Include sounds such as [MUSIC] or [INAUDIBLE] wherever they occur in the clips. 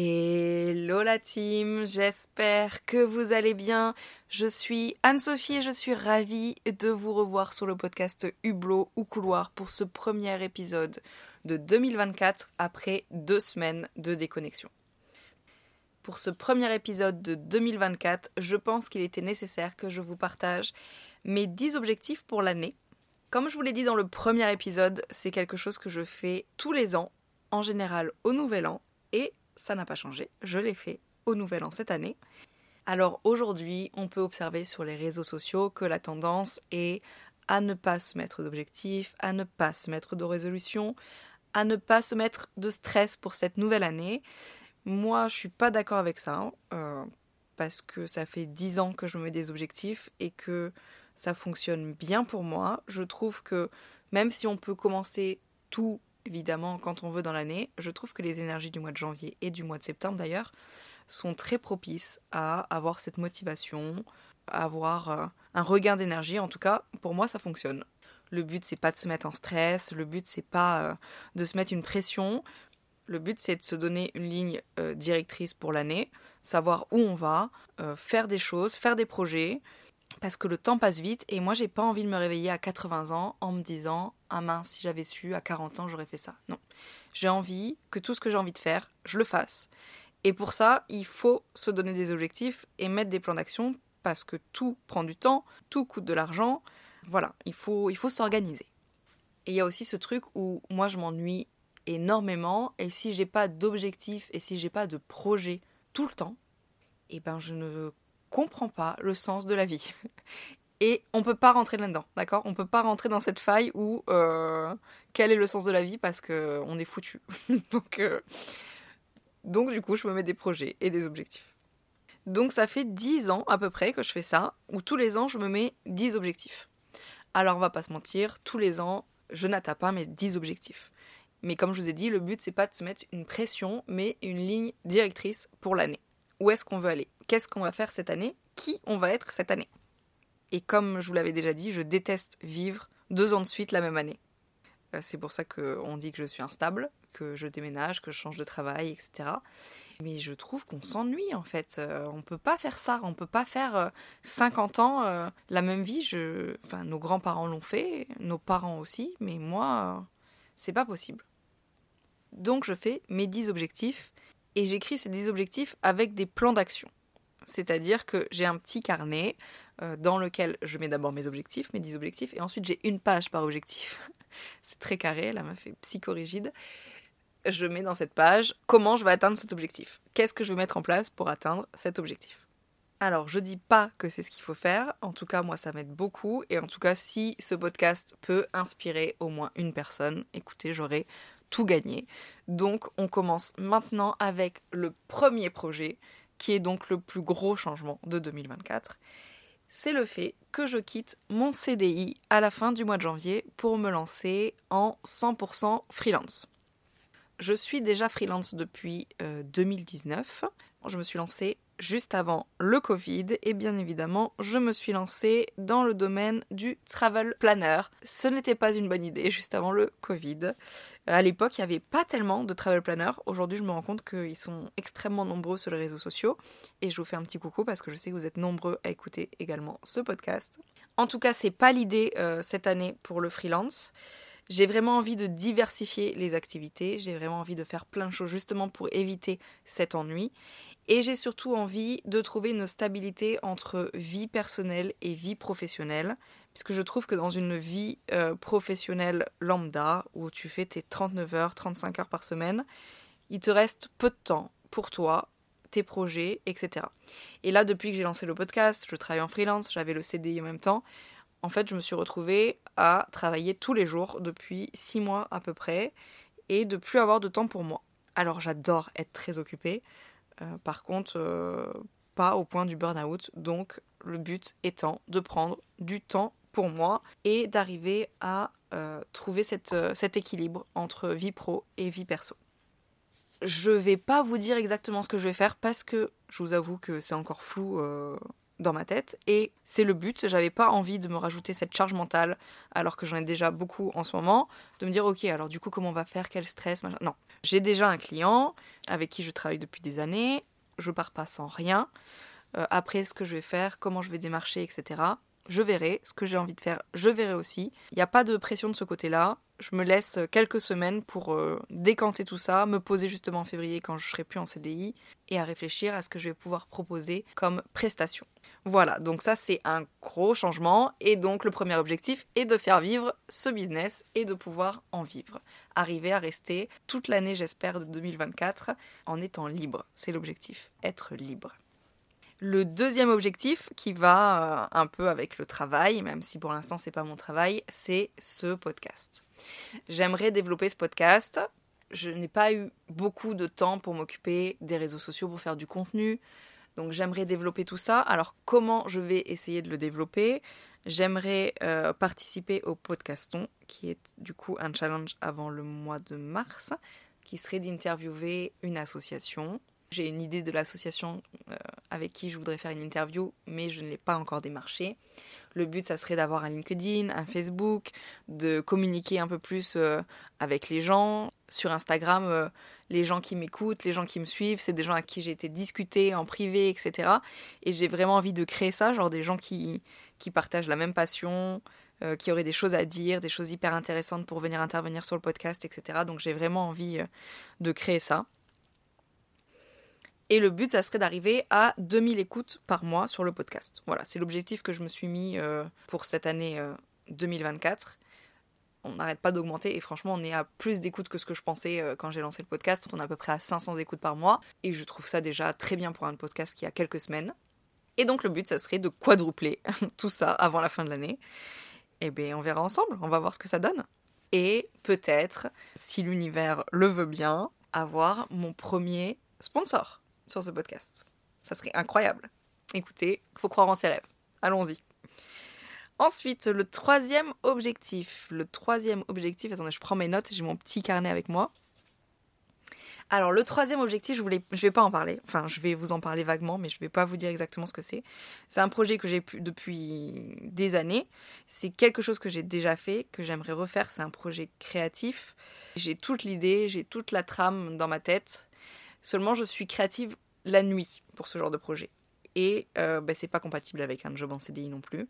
Hello la team, j'espère que vous allez bien. Je suis Anne-Sophie et je suis ravie de vous revoir sur le podcast Hublot ou Couloir pour ce premier épisode de 2024 après deux semaines de déconnexion. Pour ce premier épisode de 2024, je pense qu'il était nécessaire que je vous partage mes 10 objectifs pour l'année. Comme je vous l'ai dit dans le premier épisode, c'est quelque chose que je fais tous les ans, en général au Nouvel An, et ça n'a pas changé, je l'ai fait au Nouvel An cette année. Alors aujourd'hui, on peut observer sur les réseaux sociaux que la tendance est à ne pas se mettre d'objectifs, à ne pas se mettre de résolutions, à ne pas se mettre de stress pour cette nouvelle année. Moi, je suis pas d'accord avec ça, euh, parce que ça fait dix ans que je me mets des objectifs et que ça fonctionne bien pour moi. Je trouve que même si on peut commencer tout évidemment, quand on veut dans l'année, je trouve que les énergies du mois de janvier et du mois de septembre d'ailleurs sont très propices à avoir cette motivation, à avoir euh, un regain d'énergie. En tout cas, pour moi, ça fonctionne. Le but, c'est pas de se mettre en stress, le but, c'est pas euh, de se mettre une pression. Le but, c'est de se donner une ligne euh, directrice pour l'année, savoir où on va, faire des choses, faire des projets, parce que le temps passe vite et moi j'ai pas envie de me réveiller à 80 ans en me disant ah mince si j'avais su à 40 ans j'aurais fait ça. Non. J'ai envie que tout ce que j'ai envie de faire, je le fasse. Et pour ça, il faut se donner des objectifs et mettre des plans d'action parce que tout prend du temps, tout coûte de l'argent. Voilà, il faut il faut s'organiser. Et il y a aussi ce truc où moi je m'ennuie énormément et si j'ai pas d'objectifs et si j'ai pas de projet tout le temps, eh ben je ne comprend pas le sens de la vie. [LAUGHS] Et on peut pas rentrer là-dedans, d'accord? On peut pas rentrer dans cette faille où euh, quel est le sens de la vie parce que on est foutu. [LAUGHS] donc, euh, donc du coup, je me mets des projets et des objectifs. Donc ça fait 10 ans à peu près que je fais ça, où tous les ans je me mets 10 objectifs. Alors on va pas se mentir, tous les ans je n'atteins pas mes 10 objectifs. Mais comme je vous ai dit, le but c'est pas de se mettre une pression, mais une ligne directrice pour l'année. Où est-ce qu'on veut aller? Qu'est-ce qu'on va faire cette année, qui on va être cette année. Et comme je vous l'avais déjà dit, je déteste vivre deux ans de suite la même année. Euh, c'est pour ça qu'on dit que je suis instable, que je déménage, que je change de travail, etc. Mais je trouve qu'on s'ennuie en fait. Euh, on peut pas faire ça. On peut pas faire 50 euh, ans la même vie. Enfin, nos grands-parents l'ont fait, nos parents aussi, mais moi, c'est pas possible. Donc je fais mes 10 objectifs et j'écris ces 10 objectifs avec des plans d'action. C'est-à-dire que j'ai un petit carnet euh, dans lequel je mets d'abord mes objectifs, mes 10 objectifs, et ensuite j'ai une page par objectif. [LAUGHS] C'est très carré, la m'a fait psychorigide. Je mets dans cette page comment je vais atteindre cet objectif. Qu'est-ce que je vais mettre en place pour atteindre cet objectif? Alors, je dis pas que c'est ce qu'il faut faire. En tout cas, moi, ça m'aide beaucoup. Et en tout cas, si ce podcast peut inspirer au moins une personne, écoutez, j'aurai tout gagné. Donc, on commence maintenant avec le premier projet qui est donc le plus gros changement de 2024, c'est le fait que je quitte mon CDI à la fin du mois de janvier pour me lancer en 100% freelance. Je suis déjà freelance depuis 2019. Euh, je me suis lancée juste avant le Covid et bien évidemment je me suis lancée dans le domaine du travel planner. Ce n'était pas une bonne idée juste avant le Covid. À l'époque il n'y avait pas tellement de travel planner. Aujourd'hui je me rends compte qu'ils sont extrêmement nombreux sur les réseaux sociaux et je vous fais un petit coucou parce que je sais que vous êtes nombreux à écouter également ce podcast. En tout cas c'est pas l'idée euh, cette année pour le freelance. J'ai vraiment envie de diversifier les activités, j'ai vraiment envie de faire plein de choses justement pour éviter cet ennui. Et j'ai surtout envie de trouver une stabilité entre vie personnelle et vie professionnelle, puisque je trouve que dans une vie euh, professionnelle lambda, où tu fais tes 39 heures, 35 heures par semaine, il te reste peu de temps pour toi, tes projets, etc. Et là, depuis que j'ai lancé le podcast, je travaille en freelance, j'avais le CDI en même temps, en fait, je me suis retrouvée à travailler tous les jours depuis 6 mois à peu près, et de plus avoir de temps pour moi. Alors j'adore être très occupée, par contre, euh, pas au point du burn-out. Donc, le but étant de prendre du temps pour moi et d'arriver à euh, trouver cet équilibre entre vie pro et vie perso. Je vais pas vous dire exactement ce que je vais faire parce que je vous avoue que c'est encore flou dans ma tête et c'est le but. J'avais pas envie de me rajouter cette charge mentale alors que j'en ai déjà beaucoup en ce moment, de me dire ok alors du coup comment on va faire, quel stress, machin. Non, j'ai déjà un client avec qui je travaille depuis des années, je pars pas sans rien. Euh, après ce que je vais faire, comment je vais démarcher, etc. Je verrai ce que j'ai envie de faire, je verrai aussi. Il n'y a pas de pression de ce côté-là. Je me laisse quelques semaines pour euh, décanter tout ça, me poser justement en février quand je serai plus en CDI et à réfléchir à ce que je vais pouvoir proposer comme prestation. Voilà, donc ça c'est un gros changement et donc le premier objectif est de faire vivre ce business et de pouvoir en vivre. Arriver à rester toute l'année j'espère de 2024 en étant libre, c'est l'objectif, être libre. Le deuxième objectif qui va euh, un peu avec le travail, même si pour l'instant c'est pas mon travail, c'est ce podcast. J'aimerais développer ce podcast. Je n'ai pas eu beaucoup de temps pour m'occuper des réseaux sociaux pour faire du contenu. Donc j'aimerais développer tout ça. Alors comment je vais essayer de le développer? J'aimerais euh, participer au podcaston, qui est du coup un challenge avant le mois de mars, qui serait d'interviewer une association j'ai une idée de l'association euh, avec qui je voudrais faire une interview, mais je ne l'ai pas encore démarché. Le but, ça serait d'avoir un LinkedIn, un Facebook, de communiquer un peu plus euh, avec les gens. Sur Instagram, euh, les gens qui m'écoutent, les gens qui me suivent, c'est des gens à qui j'ai été discuter en privé, etc. Et j'ai vraiment envie de créer ça, genre des gens qui, qui partagent la même passion, qui auraient des choses à dire, des choses hyper intéressantes pour venir intervenir sur le podcast, etc. Donc j'ai vraiment envie de créer ça. Et le but, ça serait d'arriver à 2000 écoutes par mois sur le podcast. Voilà, c'est l'objectif que je me suis mis euh, pour cette année 2024. Euh, on n'arrête pas d'augmenter et franchement, on est à plus d'écoutes que ce que je pensais euh, quand j'ai lancé le podcast. On est à peu près à 500 écoutes par mois et je trouve ça déjà très bien pour un podcast qui a quelques semaines. Et donc le but, ça serait de quadrupler [LAUGHS] tout ça avant la fin de l'année. Et eh bien, on verra ensemble, on va voir ce que ça donne. Et peut-être, si l'univers le veut bien, avoir mon premier sponsor sur ce podcast. Ça serait incroyable. Écoutez, faut croire en ses rêves. Allons-y. Ensuite, le troisième objectif. Le troisième objectif, attendez, je prends mes notes, j'ai mon petit carnet avec moi. Alors, le troisième objectif, je voulais, je vais pas en parler. Enfin, je vais vous en parler vaguement, mais je vais pas vous dire exactement ce que c'est. C'est un projet que j'ai pu depuis des années. C'est quelque chose que j'ai déjà fait, que j'aimerais refaire. C'est un projet créatif. J'ai toute l'idée, j'ai toute la trame dans ma tête. Seulement, je suis créative la nuit pour ce genre de projet. Et euh, bah, c'est pas compatible avec un job en CDI non plus.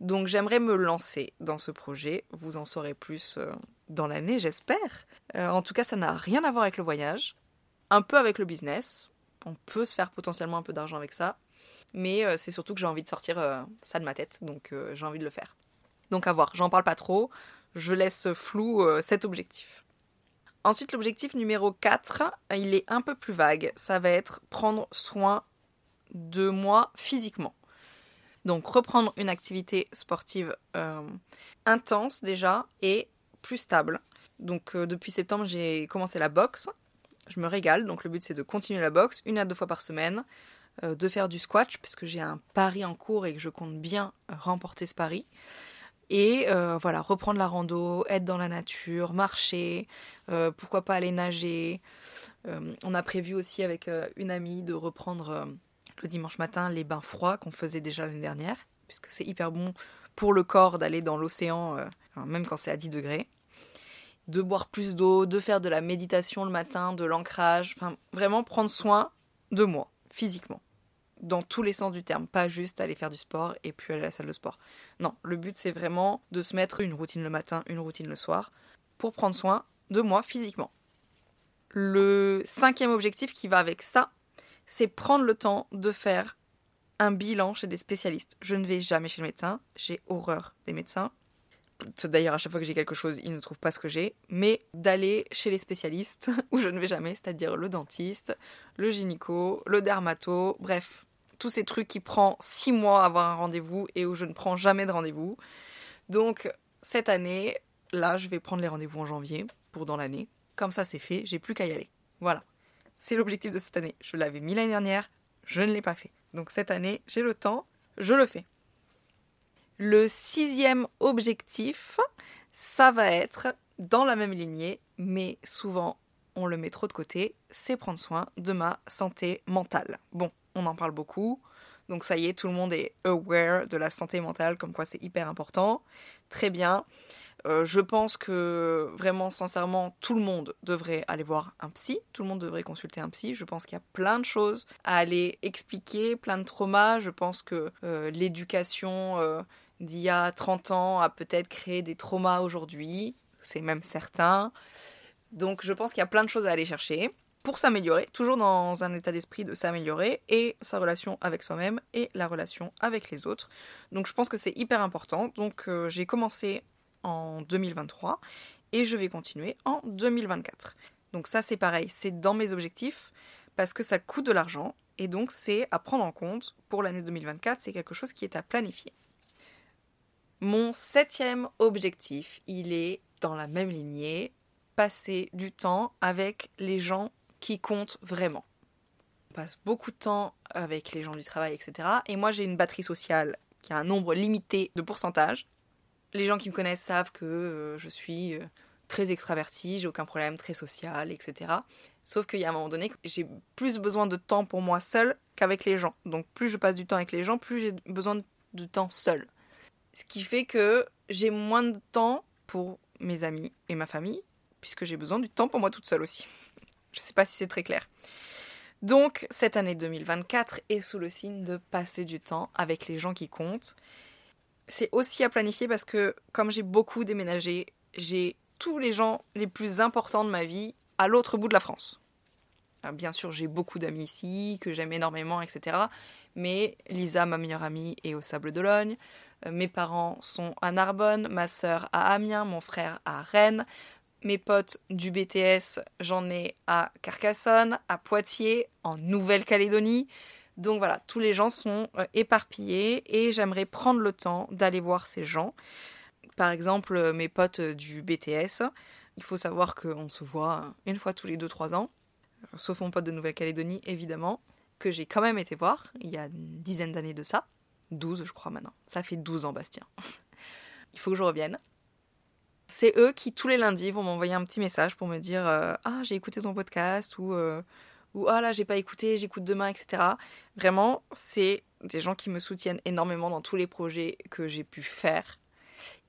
Donc j'aimerais me lancer dans ce projet. Vous en saurez plus euh, dans l'année, j'espère. Euh, en tout cas, ça n'a rien à voir avec le voyage. Un peu avec le business. On peut se faire potentiellement un peu d'argent avec ça. Mais c'est surtout que j'ai envie de sortir ça de ma tête. Donc j'ai envie de le faire. Donc à voir. J'en parle pas trop. Je laisse flou cet objectif. Ensuite, l'objectif numéro 4, il est un peu plus vague. Ça va être prendre soin de moi physiquement. Donc reprendre une activité sportive euh, intense déjà et plus stable. Donc euh, depuis septembre, j'ai commencé la boxe. Je me régale, donc le but c'est de continuer la boxe une à deux fois par semaine, euh, de faire du squash parce que j'ai un pari en cours et que je compte bien remporter ce pari. Et euh, voilà, reprendre la rando, être dans la nature, marcher, euh, pourquoi pas aller nager. Euh, on a prévu aussi avec une amie de reprendre le dimanche matin les bains froids qu'on faisait déjà l'année dernière, puisque c'est hyper bon pour le corps d'aller dans l'océan, même quand c'est à 10 degrés. De boire plus d'eau, de faire de la méditation le matin, de l'ancrage, enfin vraiment prendre soin de moi, physiquement dans tous les sens du terme, pas juste aller faire du sport et puis aller à la salle de sport. Non, le but c'est vraiment de se mettre une routine le matin, une routine le soir, pour prendre soin de moi physiquement. Le cinquième objectif qui va avec ça, c'est prendre le temps de faire un bilan chez des spécialistes. Je ne vais jamais chez le médecin, j'ai horreur des médecins. D'ailleurs, à chaque fois que j'ai quelque chose, ils ne trouvent pas ce que j'ai. Mais d'aller chez les spécialistes, [LAUGHS] où je ne vais jamais, c'est-à-dire le dentiste, le gynéco, le dermato, bref, tous ces trucs qui prend six mois à avoir un rendez-vous et où je ne prends jamais de rendez-vous. Donc cette année, là, je vais prendre les rendez-vous en janvier pour dans l'année. Comme ça, c'est fait, j'ai plus qu'à y aller. Voilà. C'est l'objectif de cette année. Je l'avais mis l'année dernière, je ne l'ai pas fait. Donc cette année, j'ai le temps, je le fais. Le sixième objectif, ça va être dans la même lignée, mais souvent on le met trop de côté, c'est prendre soin de ma santé mentale. Bon, on en parle beaucoup. Donc ça y est, tout le monde est aware de la santé mentale, comme quoi c'est hyper important. Très bien. Euh, je pense que vraiment, sincèrement, tout le monde devrait aller voir un psy, tout le monde devrait consulter un psy. Je pense qu'il y a plein de choses à aller expliquer, plein de traumas. Je pense que euh, l'éducation euh, d'il y a 30 ans a peut-être créé des traumas aujourd'hui, c'est même certain. Donc je pense qu'il y a plein de choses à aller chercher pour s'améliorer, toujours dans un état d'esprit de s'améliorer, et sa relation avec soi-même et la relation avec les autres. Donc je pense que c'est hyper important. Donc j'ai commencé en 2023 et je vais continuer en 2024. Donc ça c'est pareil, c'est dans mes objectifs parce que ça coûte de l'argent et donc c'est à prendre en compte pour l'année 2024, c'est quelque chose qui est à planifier. Mon septième objectif, il est dans la même lignée, passer du temps avec les gens qui comptent vraiment. On passe beaucoup de temps avec les gens du travail, etc. Et moi j'ai une batterie sociale qui a un nombre limité de pourcentage les gens qui me connaissent savent que euh, je suis euh, très extravertie, j'ai aucun problème, très social, etc. Sauf qu'il y a un moment donné, j'ai plus besoin de temps pour moi seule qu'avec les gens. Donc plus je passe du temps avec les gens, plus j'ai besoin de temps seul. Ce qui fait que j'ai moins de temps pour mes amis et ma famille, puisque j'ai besoin du temps pour moi toute seule aussi. Je ne sais pas si c'est très clair. Donc cette année 2024 est sous le signe de passer du temps avec les gens qui comptent c'est aussi à planifier parce que comme j'ai beaucoup déménagé, j'ai tous les gens les plus importants de ma vie à l'autre bout de la France. bien sûr, j'ai beaucoup d'amis ici, que j'aime énormément, etc. Mais Lisa, ma meilleure amie, est au Sable d'Olonne. Euh, mes parents sont à Narbonne, ma sœur à Amiens, mon frère à Rennes. Mes potes du BTS, j'en ai à Carcassonne, à Poitiers, en Nouvelle-Calédonie. Donc voilà, tous les gens sont euh, éparpillés et j'aimerais prendre le temps d'aller voir ces gens. Par exemple, euh, mes potes euh, du BTS, il faut savoir qu'on se voit une fois tous les 2-3 ans, sauf mon pote de Nouvelle-Calédonie évidemment, que j'ai quand même été voir il y a une dizaine d'années de ça. 12 je crois maintenant. Ça fait 12 ans Bastien. [LAUGHS] il faut que je revienne. C'est eux qui tous les lundis vont m'envoyer un petit message pour me dire Ah j'ai écouté ton podcast ou ou ah là j'ai pas écouté, j'écoute demain, etc. Vraiment, c'est des gens qui me soutiennent énormément dans tous les projets que j'ai pu faire.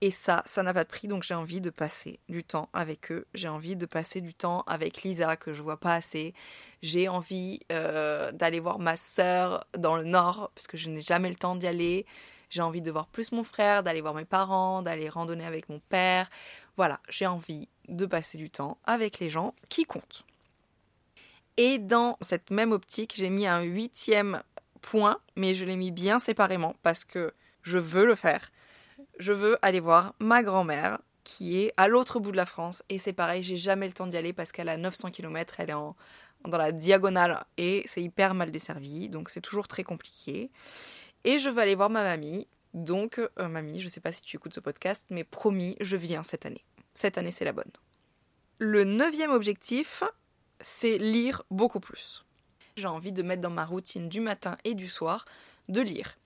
Et ça, ça n'a pas de prix, donc j'ai envie de passer du temps avec eux. J'ai envie de passer du temps avec Lisa, que je vois pas assez. J'ai envie euh, d'aller voir ma sœur dans le nord, parce que je n'ai jamais le temps d'y aller. J'ai envie de voir plus mon frère, d'aller voir mes parents, d'aller randonner avec mon père. Voilà, j'ai envie de passer du temps avec les gens qui comptent. Et dans cette même optique, j'ai mis un huitième point, mais je l'ai mis bien séparément parce que je veux le faire. Je veux aller voir ma grand-mère qui est à l'autre bout de la France et c'est pareil, j'ai jamais le temps d'y aller parce qu'elle a 900 km, elle est dans la diagonale et c'est hyper mal desservi, donc c'est toujours très compliqué. Et je veux aller voir ma mamie, donc euh, mamie, je sais pas si tu écoutes ce podcast, mais promis, je viens cette année. Cette année, c'est la bonne. Le neuvième objectif, c'est lire beaucoup plus. J'ai envie de mettre dans ma routine du matin et du soir de lire.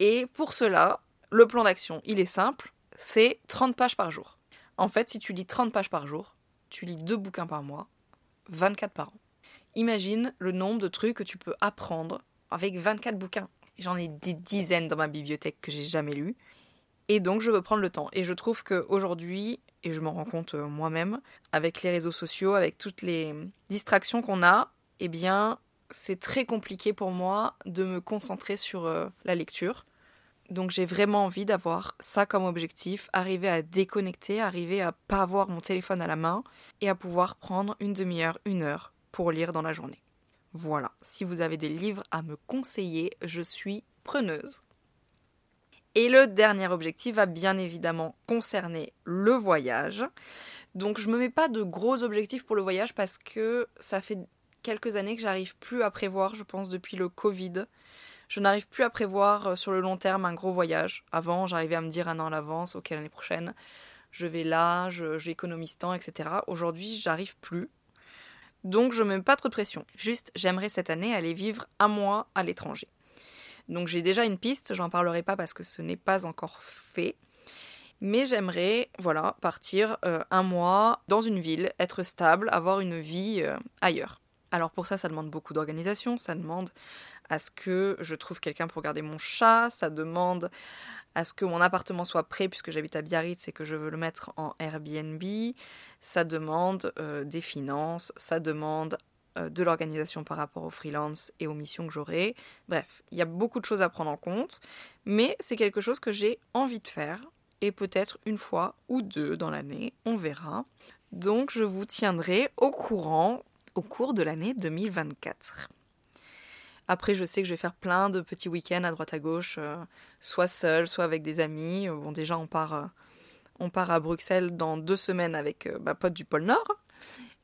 Et pour cela, le plan d'action, il est simple, c'est 30 pages par jour. En fait, si tu lis 30 pages par jour, tu lis deux bouquins par mois, 24 par an. Imagine le nombre de trucs que tu peux apprendre avec 24 bouquins. J'en ai des dizaines dans ma bibliothèque que j'ai jamais lues. Et donc je veux prendre le temps. Et je trouve qu'aujourd'hui, et je m'en rends compte euh, moi-même, avec les réseaux sociaux, avec toutes les distractions qu'on a, eh bien, c'est très compliqué pour moi de me concentrer sur euh, la lecture. Donc j'ai vraiment envie d'avoir ça comme objectif, arriver à déconnecter, arriver à pas avoir mon téléphone à la main et à pouvoir prendre une demi-heure, une heure pour lire dans la journée. Voilà, si vous avez des livres à me conseiller, je suis preneuse. Et le dernier objectif va bien évidemment concerner le voyage. Donc je me mets pas de gros objectifs pour le voyage parce que ça fait quelques années que j'arrive plus à prévoir, je pense depuis le Covid. Je n'arrive plus à prévoir euh, sur le long terme un gros voyage. Avant, j'arrivais à me dire un an à l'avance, ok l'année prochaine, je vais là, j'économise tant, etc. Aujourd'hui, j'arrive plus. Donc je me mets pas trop de pression. Juste, j'aimerais cette année aller vivre un mois à l'étranger. Donc j'ai déjà une piste, j'en parlerai pas parce que ce n'est pas encore fait. Mais j'aimerais, voilà, partir euh, un mois dans une ville, être stable, avoir une vie euh, ailleurs. Alors pour ça, ça demande beaucoup d'organisation, ça demande à ce que je trouve quelqu'un pour garder mon chat, ça demande à ce que mon appartement soit prêt puisque j'habite à Biarritz et que je veux le mettre en Airbnb, ça demande euh, des finances, ça demande euh, de l'organisation par rapport aux freelance et aux missions que j'aurai. Bref, il y a beaucoup de choses à prendre en compte, mais c'est quelque chose que j'ai envie de faire et peut-être une fois ou deux dans l'année, on verra. Donc je vous tiendrai au courant au cours de l'année 2024. Après, je sais que je vais faire plein de petits week-ends à droite à gauche, euh, soit seul, soit avec des amis. Bon, déjà, on part, on part à Bruxelles dans deux semaines avec ma pote du pôle Nord.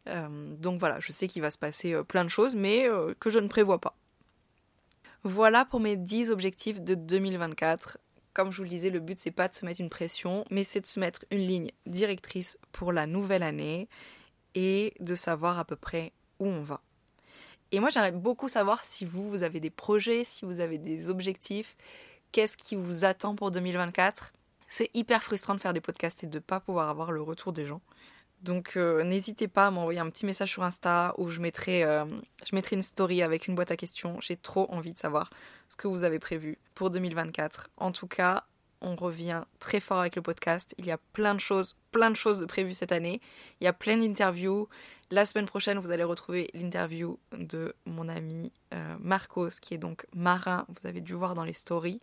Euh, donc voilà, je sais qu'il va se passer euh, plein de choses, mais euh, que je ne prévois pas. Voilà pour mes 10 objectifs de 2024. Comme je vous le disais, le but c'est pas de se mettre une pression, mais c'est de se mettre une ligne directrice pour la nouvelle année et de savoir à peu près où on va. Et moi j'aimerais beaucoup savoir si vous, vous avez des projets, si vous avez des objectifs, qu'est-ce qui vous attend pour 2024. C'est hyper frustrant de faire des podcasts et de ne pas pouvoir avoir le retour des gens. Donc euh, n'hésitez pas à m'envoyer un petit message sur Insta où je mettrai, euh, je mettrai une story avec une boîte à questions. J'ai trop envie de savoir ce que vous avez prévu pour 2024. En tout cas, on revient très fort avec le podcast. Il y a plein de choses, plein de choses de prévues cette année. Il y a plein d'interviews. La semaine prochaine, vous allez retrouver l'interview de mon ami euh, Marcos, qui est donc marin. Vous avez dû voir dans les stories.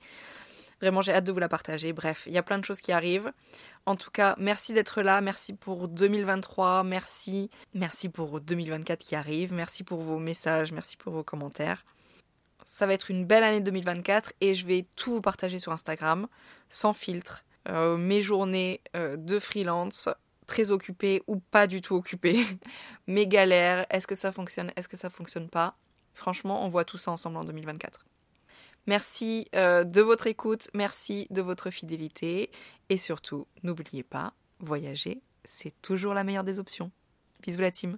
Vraiment, j'ai hâte de vous la partager. Bref, il y a plein de choses qui arrivent. En tout cas, merci d'être là. Merci pour 2023. Merci. Merci pour 2024 qui arrive. Merci pour vos messages. Merci pour vos commentaires. Ça va être une belle année 2024 et je vais tout vous partager sur Instagram, sans filtre. Euh, mes journées euh, de freelance, très occupées ou pas du tout occupées. [LAUGHS] mes galères, est-ce que ça fonctionne, est-ce que ça fonctionne pas? Franchement, on voit tout ça ensemble en 2024. Merci euh, de votre écoute, merci de votre fidélité et surtout, n'oubliez pas, voyager, c'est toujours la meilleure des options. Bisous la team